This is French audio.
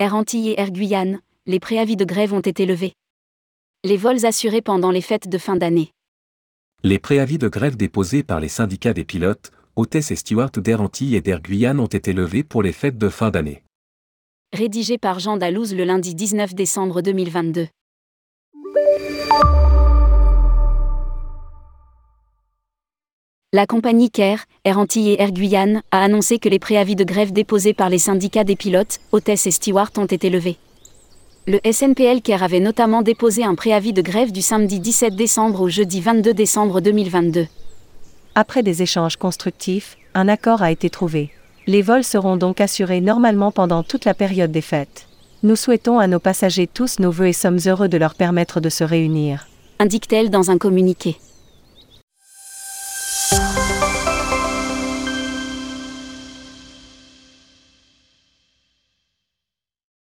Air Antilles et Air Guyane, les préavis de grève ont été levés. Les vols assurés pendant les fêtes de fin d'année. Les préavis de grève déposés par les syndicats des pilotes, hôtesses et stewards d'Air Antilles et d'Air Guyane ont été levés pour les fêtes de fin d'année. Rédigé par Jean Dalouse le lundi 19 décembre 2022. La compagnie CARE, Air Antilles et Air Guyane, a annoncé que les préavis de grève déposés par les syndicats des pilotes, hôtesses et stewards ont été levés. Le SNPL CARE avait notamment déposé un préavis de grève du samedi 17 décembre au jeudi 22 décembre 2022. Après des échanges constructifs, un accord a été trouvé. Les vols seront donc assurés normalement pendant toute la période des fêtes. Nous souhaitons à nos passagers tous nos voeux et sommes heureux de leur permettre de se réunir. Indique-t-elle dans un communiqué.